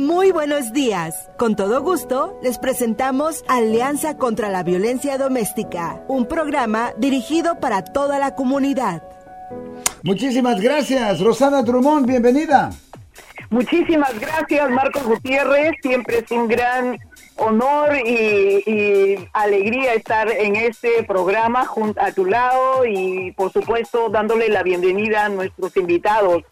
Muy buenos días. Con todo gusto, les presentamos Alianza contra la Violencia Doméstica, un programa dirigido para toda la comunidad. Muchísimas gracias, Rosana Drummond, bienvenida. Muchísimas gracias, Marcos Gutiérrez. Siempre es un gran honor y, alegría estar en este programa junto a tu lado y, por supuesto, dándole la bienvenida a nuestros invitados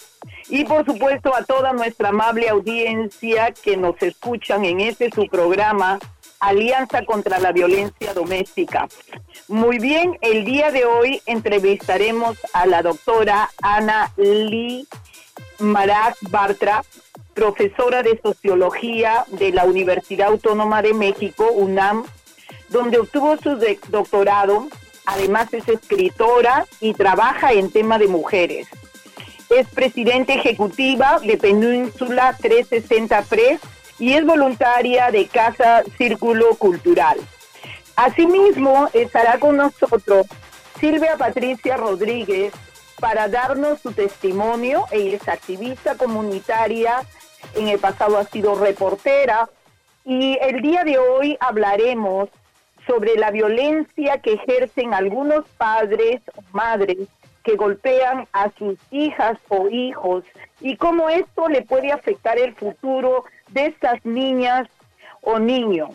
y, por supuesto, a toda nuestra amable audiencia que nos escuchan en este su programa Alianza contra la Violencia Doméstica. Muy bien, el día de hoy entrevistaremos a la doctora Ana Lee Marat Bartra, profesora de Sociología de la Universidad Autónoma de México, UNAM, donde obtuvo su doctorado. Además es escritora y trabaja en tema de mujeres. Es presidenta ejecutiva de Península 360 Press y es voluntaria de Casa Círculo Cultural. Asimismo, estará con nosotros Silvia Patricia Rodríguez para darnos su testimonio. Ella es activista comunitaria, en el pasado ha sido reportera y el día de hoy hablaremos sobre la violencia que ejercen algunos padres o madres que golpean a sus hijas o hijos y cómo esto le puede afectar el futuro de estas niñas o niños.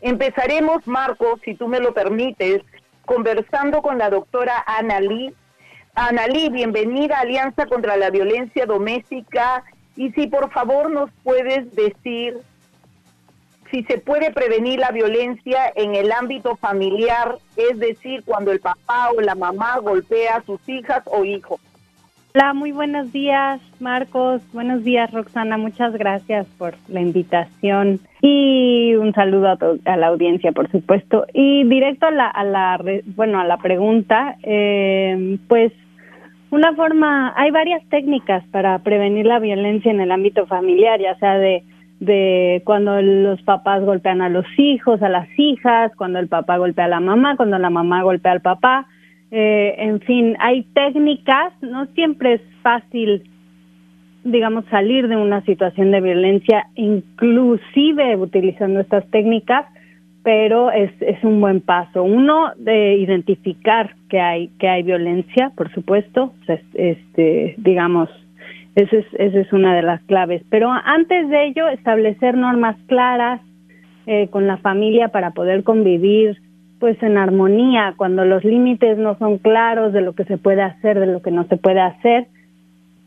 Empezaremos, Marcos, si tú me lo permites, conversando con la doctora. Ana Lee, bienvenida a Alianza contra la Violencia Doméstica. Y si por favor nos puedes decir si se puede prevenir la violencia en el ámbito familiar, es decir, cuando el papá o la mamá golpea a sus hijas o hijos. Hola, muy buenos días, Marcos. Buenos días, Roxana. Muchas gracias por la invitación y un saludo a, la audiencia, por supuesto. Y directo a la, a la bueno, a la pregunta, eh, pues una forma, hay varias técnicas para prevenir la violencia en el ámbito familiar, ya sea de de cuando los papás golpean a los hijos, a las hijas, cuando el papá golpea a la mamá, cuando la mamá golpea al papá. Eh, en fin, hay técnicas, no siempre es fácil, digamos, salir de una situación de violencia, inclusive utilizando estas técnicas, pero es, es un buen paso. Uno, de identificar que hay, que hay violencia, por supuesto, este, digamos, esa es, esa es una de las claves. Pero antes de ello, establecer normas claras eh, con la familia para poder convivir pues en armonía, cuando los límites no son claros de lo que se puede hacer, de lo que no se puede hacer,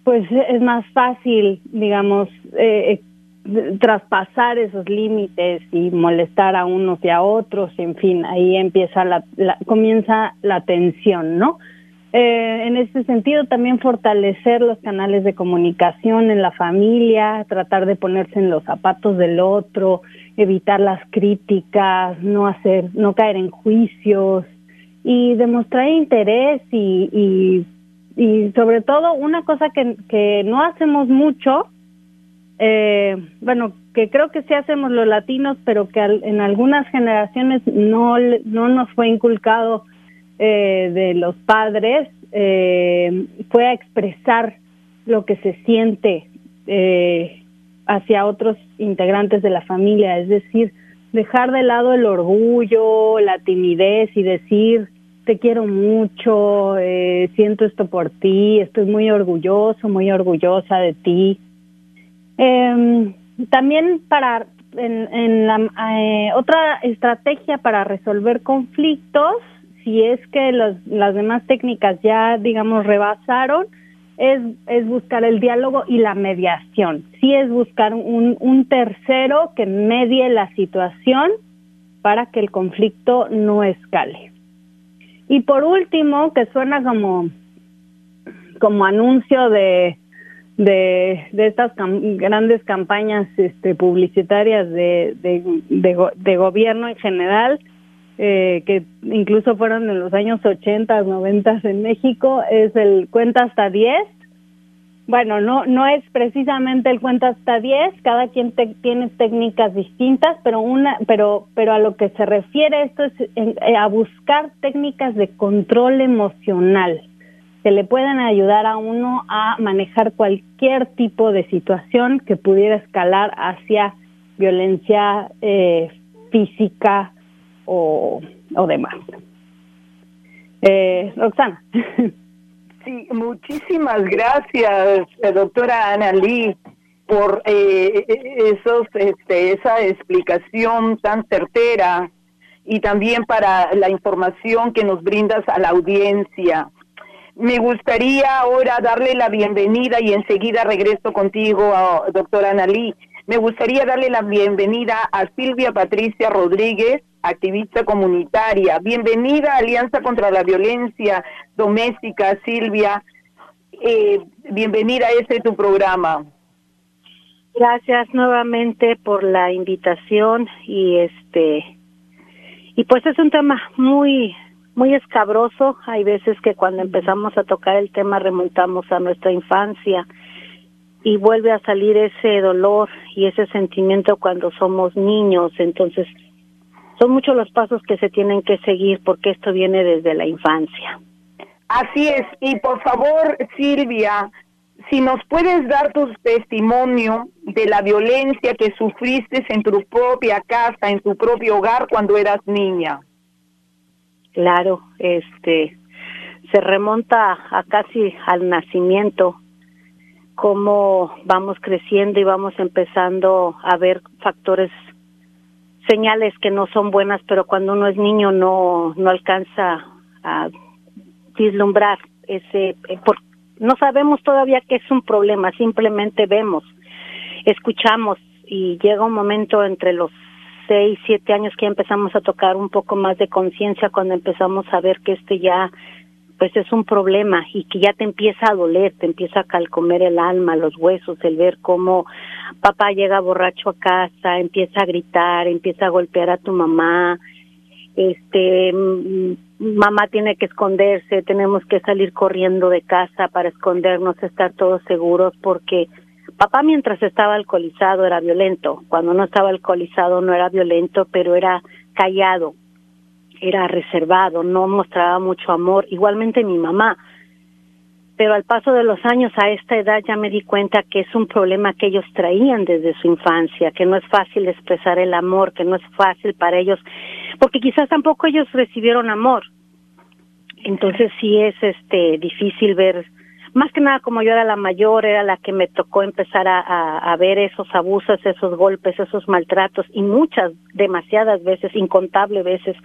pues es más fácil, digamos, eh, traspasar esos límites y molestar a unos y a otros, en fin, ahí empieza la, la comienza la tensión, ¿no? Eh, en este sentido, también fortalecer los canales de comunicación en la familia, tratar de ponerse en los zapatos del otro, evitar las críticas, no hacer, no caer en juicios y demostrar interés y, y, y sobre todo una cosa que, que no hacemos mucho, eh, bueno, que creo que sí hacemos los latinos, pero que en algunas generaciones no, no nos fue inculcado eh, de los padres eh, fue a expresar lo que se siente eh, hacia otros integrantes de la familia, es decir, dejar de lado el orgullo, la timidez y decir, te quiero mucho, eh, siento esto por ti, estoy muy orgulloso, muy orgullosa de ti. Eh, también para en, en la, eh, otra estrategia para resolver conflictos si es que las demás técnicas ya, digamos, rebasaron, es, es buscar el diálogo y la mediación. Sí es buscar un, un tercero que medie la situación para que el conflicto no escale. Y por último, que suena como, como anuncio de, de, de estas grandes campañas este, publicitarias de, de, gobierno en general, eh, que incluso fueron en los años 80, 90 en México, es el cuenta hasta 10. Bueno, no, no es precisamente el cuenta hasta 10, cada quien tiene técnicas distintas, pero una, pero, pero a lo que se refiere esto es eh, a buscar técnicas de control emocional. que le pueden ayudar a uno a manejar cualquier tipo de situación que pudiera escalar hacia violencia eh, física o, demás. Eh, Roxana. Sí, muchísimas gracias, eh, doctora Ana por eh, esos, este, esa explicación tan certera y también para la información que nos brindas a la audiencia. Me gustaría ahora darle la bienvenida y enseguida regreso contigo, doctora Ana Lee. Me gustaría darle la bienvenida a Silvia Patricia Rodríguez, activista comunitaria. Bienvenida a Alianza contra la Violencia Doméstica, Silvia. Eh, bienvenida a este tu programa. Gracias nuevamente por la invitación y este y pues es un tema muy muy escabroso. Hay veces que cuando empezamos a tocar el tema remontamos a nuestra infancia y vuelve a salir ese dolor y ese sentimiento cuando somos niños. Entonces son muchos los pasos que se tienen que seguir porque esto viene desde la infancia. Así es, y por favor, Silvia, si nos puedes dar tu testimonio de la violencia que sufriste en tu propia casa, en tu propio hogar cuando eras niña. Claro, este se remonta a casi al nacimiento, cómo vamos creciendo y vamos empezando a ver factores señales que no son buenas, pero cuando uno es niño no no alcanza a vislumbrar ese eh, por, no sabemos todavía que es un problema, simplemente vemos, escuchamos y llega un momento entre los seis, siete años que empezamos a tocar un poco más de conciencia cuando empezamos a ver que este ya pues es un problema y que ya te empieza a doler, te empieza a calcomer el alma, los huesos, el ver cómo papá llega borracho a casa, empieza a gritar, empieza a golpear a tu mamá, este mamá tiene que esconderse, tenemos que salir corriendo de casa para escondernos, estar todos seguros porque papá mientras estaba alcoholizado era violento, cuando no estaba alcoholizado no era violento, pero era callado, era reservado, no mostraba mucho amor, igualmente mi mamá. Pero al paso de los años, a esta edad, ya me di cuenta que es un problema que ellos traían desde su infancia, que no es fácil expresar el amor, que no es fácil para ellos, porque quizás tampoco ellos recibieron amor. Entonces sí es este difícil ver más que nada como yo era la mayor, era la que me tocó empezar a, ver esos abusos, esos golpes, esos maltratos y muchas, demasiadas veces, incontables veces,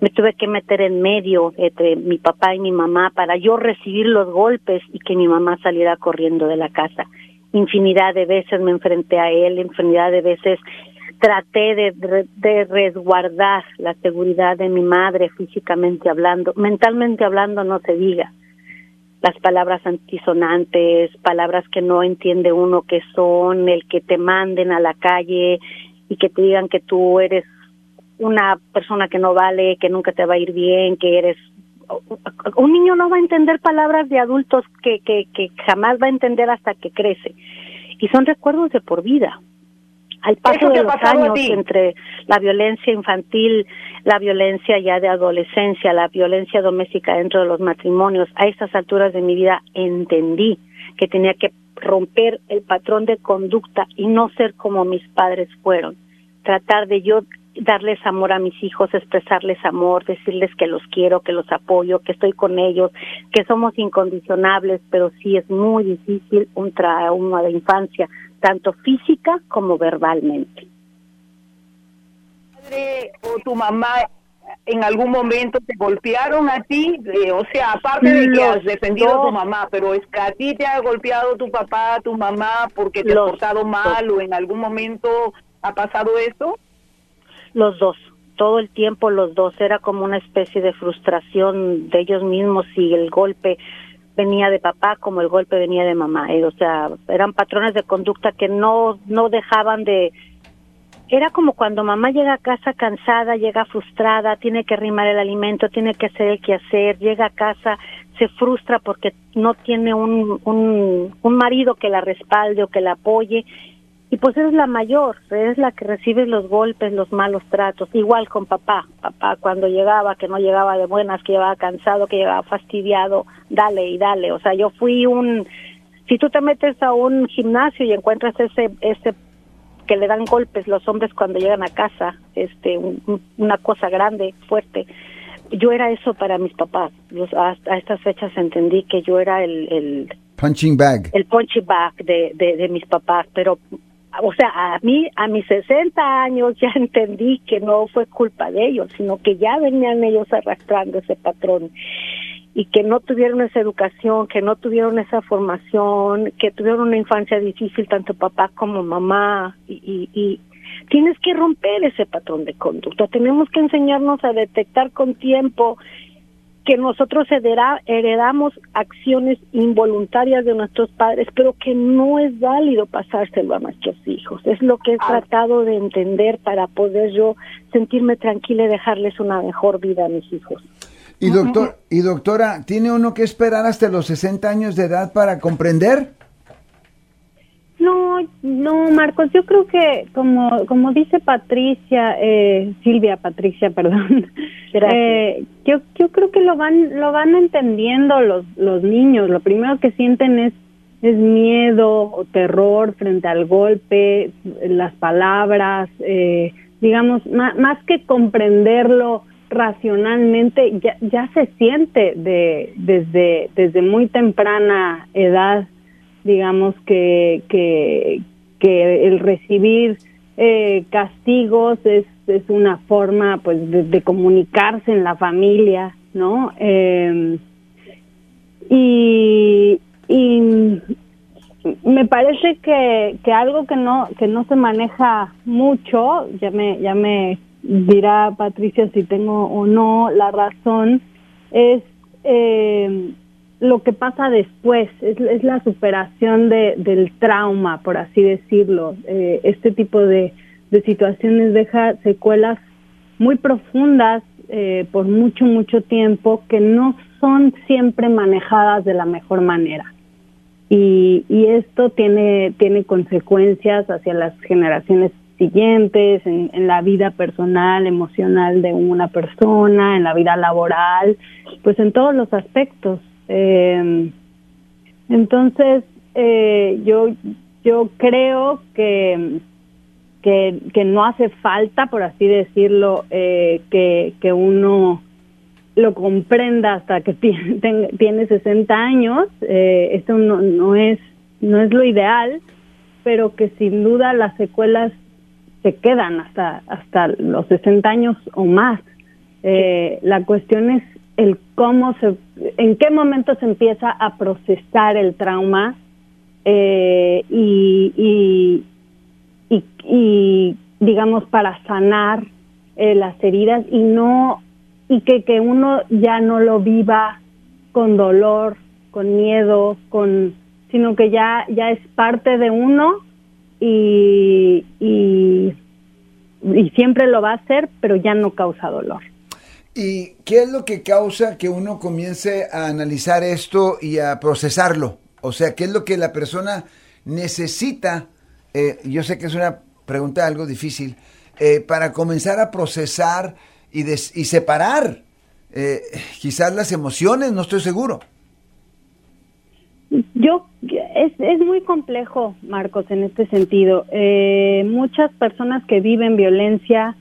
me tuve que meter en medio entre mi papá y mi mamá para yo recibir los golpes y que mi mamá saliera corriendo de la casa. Infinidad de veces me enfrenté a él, infinidad de veces traté de, de resguardar la seguridad de mi madre físicamente hablando, mentalmente hablando no se diga las palabras antisonantes, palabras que no entiende uno que son, el que te manden a la calle y que te digan que tú eres una persona que no vale, que nunca te va a ir bien, que eres un niño no va a entender palabras de adultos que, que, que jamás va a entender hasta que crece. Y son recuerdos de por vida al paso de los años entre la violencia infantil, la violencia ya de adolescencia, la violencia doméstica dentro de los matrimonios, a estas alturas de mi vida entendí que tenía que romper el patrón de conducta y no ser como mis padres fueron, tratar de yo darles amor a mis hijos, expresarles amor, decirles que los quiero, que los apoyo, que estoy con ellos, que somos incondicionables, pero sí es muy difícil un trauma de infancia, tanto física como verbalmente. ¿Padre o tu mamá en algún momento te golpearon a ti? Eh, o sea, aparte de que has defendido a tu mamá, pero es que a ti te ha golpeado tu papá, tu mamá, porque te has portado mal o en algún momento ha pasado eso? Los dos, todo el tiempo los dos, era como una especie de frustración de ellos mismos y el golpe venía de papá como el golpe venía de mamá, eh, o sea, eran patrones de conducta que no no dejaban de era como cuando mamá llega a casa cansada, llega frustrada, tiene que arrimar el alimento, tiene que hacer el quehacer, llega a casa, se frustra porque no tiene un, un, un marido que la respalde o que la apoye y pues eres la mayor, eres la que recibe los golpes, los malos tratos, igual con papá, papá cuando llegaba, que no llegaba de buenas, que llegaba cansado, que llegaba fastidiado, dale y dale, o sea, yo fui un, si tú te metes a un gimnasio y encuentras ese, ese que le dan golpes los hombres cuando llegan a casa, este, una cosa grande, fuerte, yo era eso para mis papás. a, estas fechas entendí que yo era el, el punching bag. El punching bag de, de, de, mis papás, pero o sea, a mí, a mis 60 años ya entendí que no fue culpa de ellos, sino que ya venían ellos arrastrando ese patrón y que no tuvieron esa educación, que no tuvieron esa formación, que tuvieron una infancia difícil tanto papá como mamá y, y, tienes que romper ese patrón de conducta, tenemos que enseñarnos a detectar con tiempo que nosotros heredamos acciones involuntarias de nuestros padres, pero que no es válido pasárselo a nuestros hijos. Es lo que he ah. tratado de entender para poder yo sentirme tranquila y dejarles una mejor vida a mis hijos. Y doctor, y doctora, ¿tiene uno que esperar hasta los 60 años de edad para comprender? No, no, Marcos, yo creo que como como dice Patricia, eh, Silvia, Patricia, perdón, eh, yo yo creo que lo van lo van entendiendo los los niños. Lo primero que sienten es es miedo o terror frente al golpe, las palabras, eh, digamos, más, más que comprenderlo racionalmente, ya, ya se siente de desde desde muy temprana edad digamos que, que, que el recibir eh, castigos es, es una forma pues de, comunicarse en la familia, ¿no? Eh, y, y me parece que, que algo que no que no se maneja mucho, ya me ya me dirá Patricia si tengo o no la razón, es eh, lo que pasa después, es, la superación de, del trauma, por así decirlo. Eh, este tipo de, situaciones deja secuelas muy profundas eh, por mucho, mucho tiempo que no son siempre manejadas de la mejor manera. Y, y esto tiene, tiene consecuencias hacia las generaciones siguientes, en, en, la vida personal, emocional de una persona, en la vida laboral, pues en todos los aspectos. Eh, entonces, eh, yo, yo creo que, que, que, no hace falta, por así decirlo, eh, que, que uno lo comprenda hasta que tiene, tiene 60 años. Eh, esto no, no, es, no es lo ideal, pero que sin duda las secuelas se quedan hasta, hasta los 60 años o más. Eh, la cuestión es el cómo se, en qué momento se empieza a procesar el trauma eh, y, y, y, digamos para sanar eh, las heridas y no y que, que uno ya no lo viva con dolor, con miedo, con sino que ya ya es parte de uno y, y, y siempre lo va a hacer, pero ya no causa dolor. ¿Y qué es lo que causa que uno comience a analizar esto y a procesarlo? O sea, ¿qué es lo que la persona necesita? Eh, yo sé que es una pregunta algo difícil, eh, para comenzar a procesar y, y separar eh, quizás las emociones, no estoy seguro. Yo, es, es muy complejo, Marcos, en este sentido. muchas personas que viven violencia,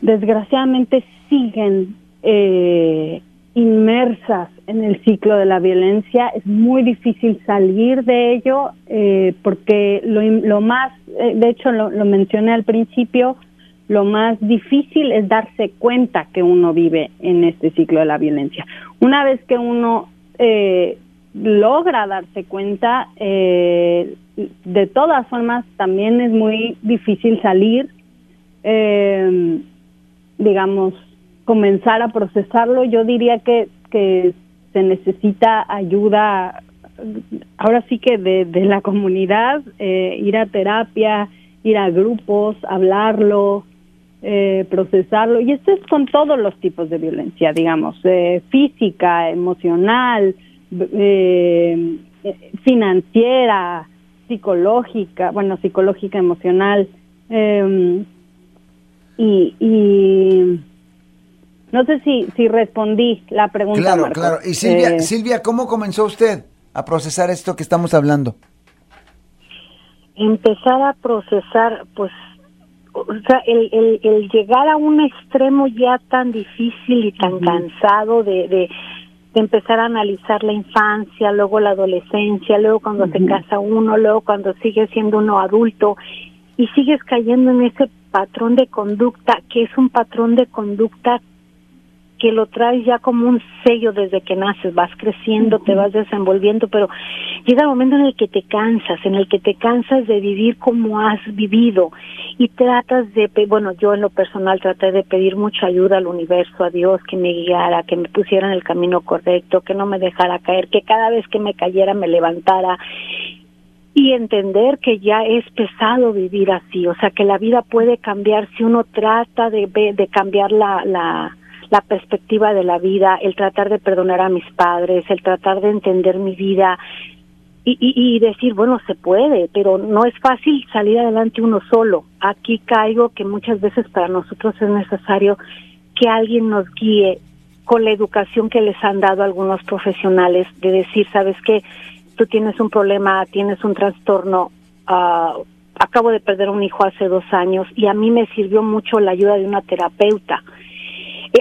desgraciadamente siguen eh, inmersas en el ciclo de la violencia. Es muy difícil salir de ello eh, porque lo, lo más, eh, de hecho lo, lo, mencioné al principio, lo más difícil es darse cuenta que uno vive en este ciclo de la violencia. Una vez que uno eh, logra darse cuenta, eh, de todas formas también es muy difícil salir. Digamos, comenzar a procesarlo, yo diría que, que se necesita ayuda, ahora sí que de, de la comunidad, eh, ir a terapia, ir a grupos, hablarlo, eh, procesarlo. Y esto es con todos los tipos de violencia, digamos, eh, física, emocional, eh, financiera, psicológica, bueno, psicológica, emocional. Em, y, y no sé si, si respondí la pregunta. Claro, claro. Y Silvia, eh, Silvia, ¿cómo comenzó usted a procesar esto que estamos hablando? Empezar a procesar, pues, o sea, el, el, el llegar a un extremo ya tan difícil y tan cansado de, de, empezar a analizar la infancia, luego la adolescencia, luego cuando se casa uno, luego cuando sigue siendo uno adulto y sigues cayendo en ese patrón de conducta que es un patrón de conducta que lo traes ya como un sello desde que naces, vas creciendo, te vas desenvolviendo, pero llega el momento en el que te cansas, en el que te cansas de vivir como has vivido y tratas de, bueno, yo en lo personal traté de pedir mucha ayuda al universo, a Dios, que me guiara, que me pusiera en el camino correcto, que no me dejara caer, que cada vez que me cayera me levantara y entender que ya es pesado vivir así, o sea, que la vida puede cambiar si uno trata de, de cambiar la, la, la perspectiva de la vida, el tratar de perdonar a mis padres, el tratar de entender mi vida y, y, decir, bueno, se puede, pero no es fácil salir adelante uno solo. Aquí caigo que muchas veces para nosotros es necesario que alguien nos guíe con la educación que les han dado algunos profesionales, de decir, sabes que tú tienes un problema, tienes un trastorno, uh, acabo de perder un hijo hace dos años y a mí me sirvió mucho la ayuda de una terapeuta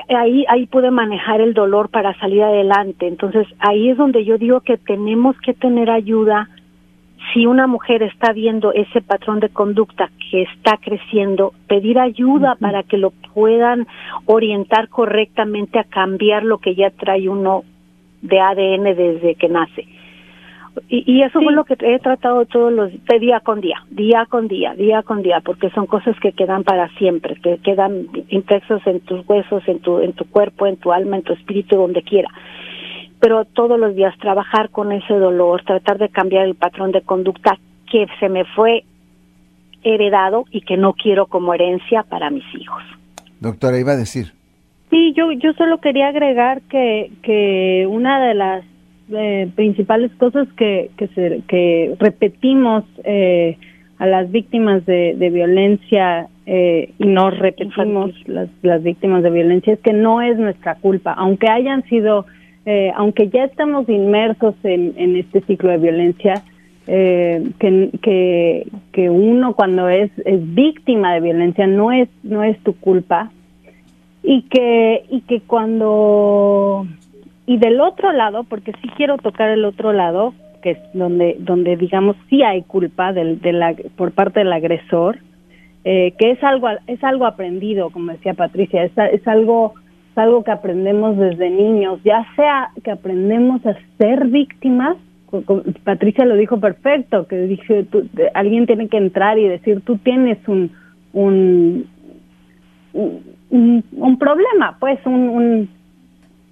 ahí ahí pude manejar el dolor para salir adelante. Entonces, ahí es donde yo digo que tenemos que tener ayuda si una mujer está viendo ese patrón de conducta que está creciendo, pedir ayuda para que lo puedan orientar correctamente a cambiar lo que ya trae uno de ADN desde que nace. Y, eso fue lo que he tratado todos los de día con día, día con día, día con día, porque son cosas que quedan para siempre, que quedan impresos en tus huesos, en tu en tu cuerpo, en tu alma, en tu espíritu, donde quiera. Pero todos los días trabajar con ese dolor, tratar de cambiar el patrón de conducta que se me fue heredado y que no quiero como herencia para mis hijos. Doctora, iba a decir. Sí, yo yo solo quería agregar que que una de las eh, principales cosas que, que, se, que repetimos eh, a las víctimas de, de violencia eh, y nos repetimos las, las víctimas de violencia es que no es nuestra culpa, aunque hayan sido, eh, aunque ya estamos inmersos en, en este ciclo de violencia, eh, que, que, que uno cuando es, es víctima de violencia no es, no es tu culpa y que, y que cuando y del otro lado, porque sí quiero tocar el otro lado, que es donde, donde digamos sí hay culpa del, de la, por parte del agresor, eh, que es algo, es algo aprendido, como decía Patricia, es, es algo es algo que aprendemos desde niños, ya sea que aprendemos a ser víctimas, Patricia lo dijo perfecto, que dije, alguien tiene que entrar y decir, tú tienes un, un, un, un problema, pues un,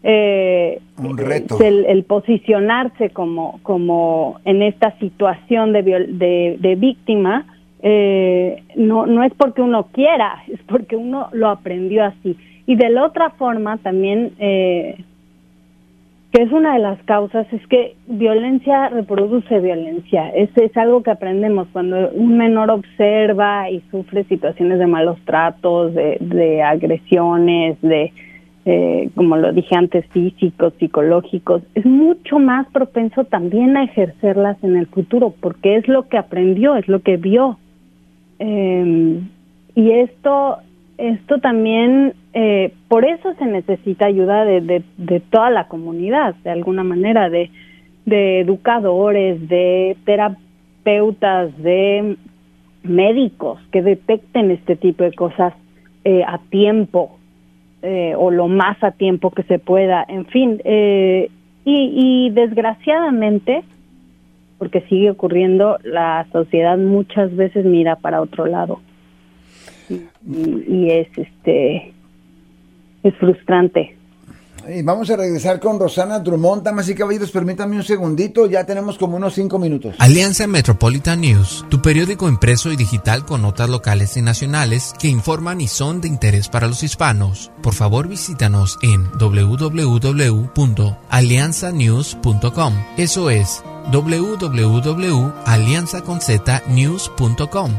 eh, un reto. El, posicionarse como, como en esta situación de, de, de víctima, eh, no, no es porque uno quiera, es porque uno lo aprendió así. Y de la otra forma también, eh, que es una de las causas, es que violencia reproduce violencia. Es, es algo que aprendemos cuando un menor observa y sufre situaciones de malos tratos, de, de agresiones, de eh, como lo dije antes, físicos, psicológicos, es mucho más propenso también a ejercerlas en el futuro, porque es lo que aprendió, es lo que vio. Eh, y esto, esto también, eh, por eso se necesita ayuda de, de, de, toda la comunidad, de alguna manera, de, de educadores, de terapeutas, de médicos que detecten este tipo de cosas eh, a tiempo eh, o lo más a tiempo que se pueda, en fin. Eh, y, desgraciadamente, porque sigue ocurriendo, la sociedad muchas veces mira para otro lado. Y, es este es frustrante. Y vamos a regresar con Rosana Drummond, damas y caballeros, permítanme un segundito, ya tenemos como unos cinco minutos. Alianza Metropolitan News, tu periódico impreso y digital con notas locales y nacionales que informan y son de interés para los hispanos. Por favor visítanos en www.alianzanews.com. Eso es www.alianzaconznews.com.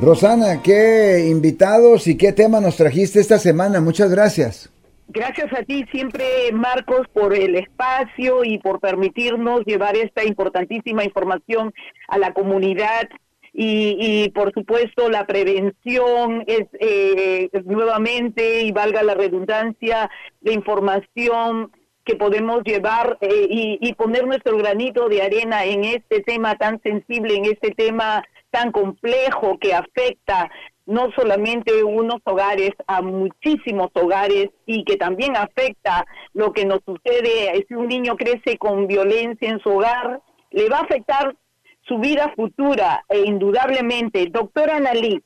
Rosana, qué invitados y qué tema nos trajiste esta semana. Muchas gracias. Gracias a ti siempre, Marcos, por el espacio y por permitirnos llevar esta importantísima información a la comunidad. Y, por supuesto, la prevención es eh, nuevamente, y valga la redundancia, de información que podemos llevar eh, y, y poner nuestro granito de arena en este tema tan sensible, en este tema tan complejo que afecta no solamente unos hogares, a muchísimos hogares y que también afecta lo que nos sucede si un niño crece con violencia en su hogar, le va a afectar su vida futura e indudablemente. Doctora Analí,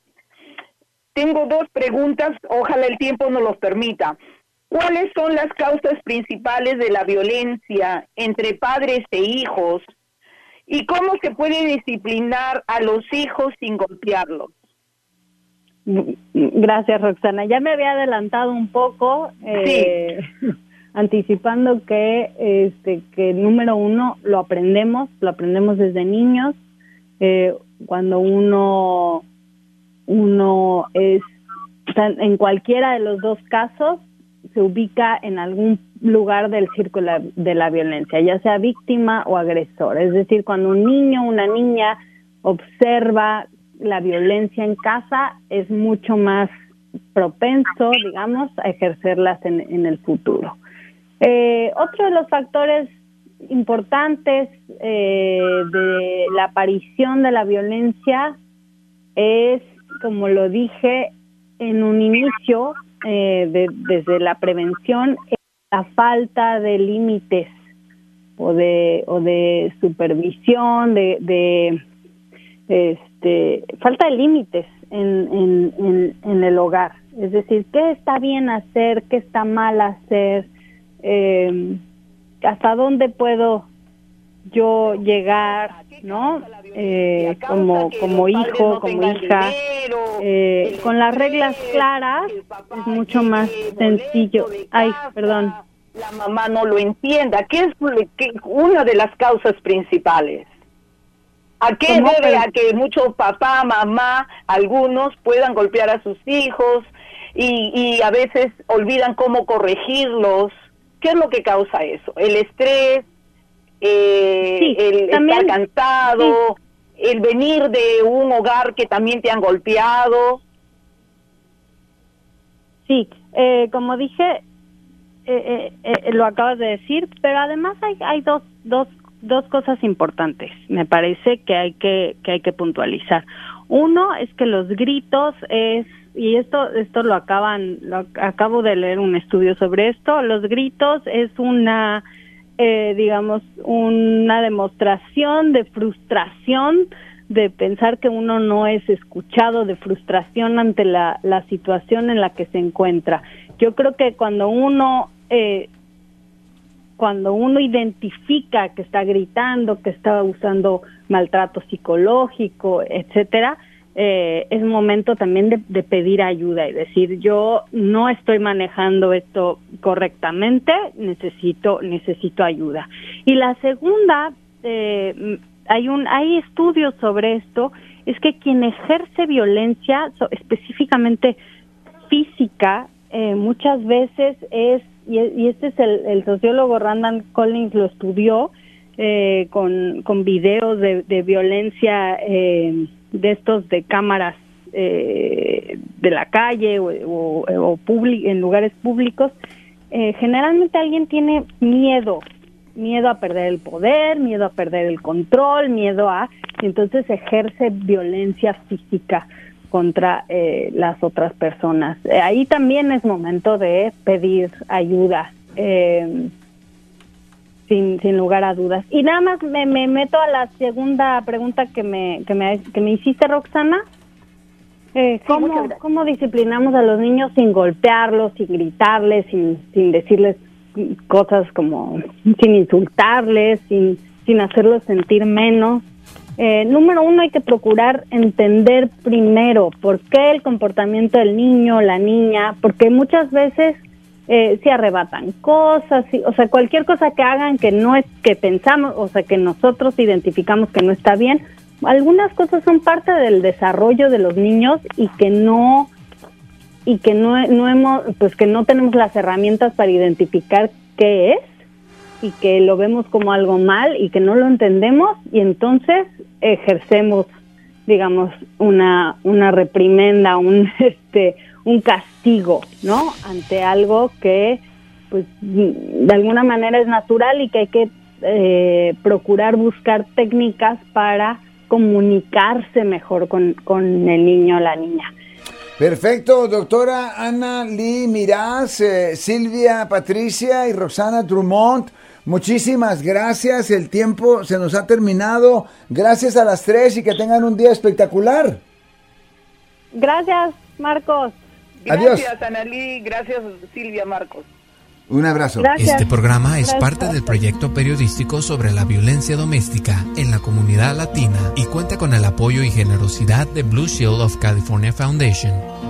tengo dos preguntas, ojalá el tiempo nos los permita. ¿Cuáles son las causas principales de la violencia entre padres e hijos? ¿Y cómo se puede disciplinar a los hijos sin golpearlos? Gracias, Roxana. Ya me había adelantado un poco, eh, anticipando que, este, que número uno lo aprendemos, lo aprendemos desde niños. Eh, cuando uno, uno es, en cualquiera de los dos casos, se ubica en algún lugar del círculo de la violencia, ya sea víctima o agresor. Es decir, cuando un niño o una niña observa la violencia en casa, es mucho más propenso, digamos, a ejercerlas en, el futuro. Eh, otro de los factores importantes eh, de la aparición de la violencia es, como lo dije en un inicio, eh, desde la prevención, la falta de límites o de, o de supervisión, de, de este, falta de límites en, en, en, el hogar. Es decir, qué está bien hacer, qué está mal hacer, eh, hasta dónde puedo yo llegar, ¿no? Eh, como como hijo, como hija, eh, con las reglas claras es mucho más sencillo. Ay, perdón. La mamá no lo entienda. ¿Qué es una de las causas principales? ¿A qué debe a que muchos papá, mamá, algunos puedan golpear a sus hijos y, y a veces olvidan cómo corregirlos? ¿Qué es lo que causa eso? El estrés, eh, el estar cansado, el venir de un hogar que también te han golpeado. Sí, eh, como dije, eh, lo acabas de decir, pero además hay, hay dos, dos, dos cosas importantes, me parece que hay que, que hay que puntualizar. Uno es que los gritos es y esto esto lo acaban lo acabo de leer un estudio sobre esto los gritos es una eh, digamos, una demostración de frustración, de pensar que uno no es escuchado, de frustración ante la, la situación en la que se encuentra. Yo creo que cuando uno eh, cuando uno identifica que está gritando, que está usando maltrato psicológico, etcétera, eh, es momento también de, pedir ayuda y decir yo no estoy manejando esto correctamente, necesito necesito ayuda. Y la segunda, eh, hay un hay estudios sobre esto, es que quien ejerce violencia específicamente física eh, muchas veces es y, este es el, sociólogo Randall Collins lo estudió con con videos de, de violencia eh, de estos de cámaras eh, de la calle o, o, en lugares públicos, eh, generalmente alguien tiene miedo, miedo a perder el poder, miedo a perder el control, miedo a, y entonces ejerce violencia física contra eh, las otras personas. ahí también es momento de pedir ayuda. Eh, sin, sin lugar a dudas. Y nada más me, me meto a la segunda pregunta que me, que me, que me hiciste, Roxana. Eh, ¿cómo, ¿Cómo disciplinamos a los niños sin golpearlos, sin gritarles, sin, sin decirles cosas como, sin insultarles, sin, sin hacerlos sentir menos? Eh, número uno, hay que procurar entender primero por qué el comportamiento del niño, la niña, porque muchas veces eh, si arrebatan cosas, o sea, cualquier cosa que hagan que no es que pensamos, o sea, que nosotros identificamos que no está bien, algunas cosas son parte del desarrollo de los niños y que no y que no, no hemos, pues que no tenemos las herramientas para identificar qué es y que lo vemos como algo mal y que no lo entendemos y entonces ejercemos digamos una una reprimenda un este un castigo no ante algo que pues de alguna manera es natural y que hay que eh, procurar buscar técnicas para comunicarse mejor con, con el niño o la niña. Perfecto, doctora Ana Lee Mirás, eh, Silvia Patricia y Roxana Drummond. Muchísimas gracias, el tiempo se nos ha terminado. Gracias a las tres y que tengan un día espectacular. Gracias, Marcos. Gracias, Ana Lee. Gracias, Silvia Marcos. Un abrazo. Este programa es parte del proyecto periodístico sobre la violencia doméstica en la comunidad latina y cuenta con el apoyo y generosidad de Blue Shield of California Foundation.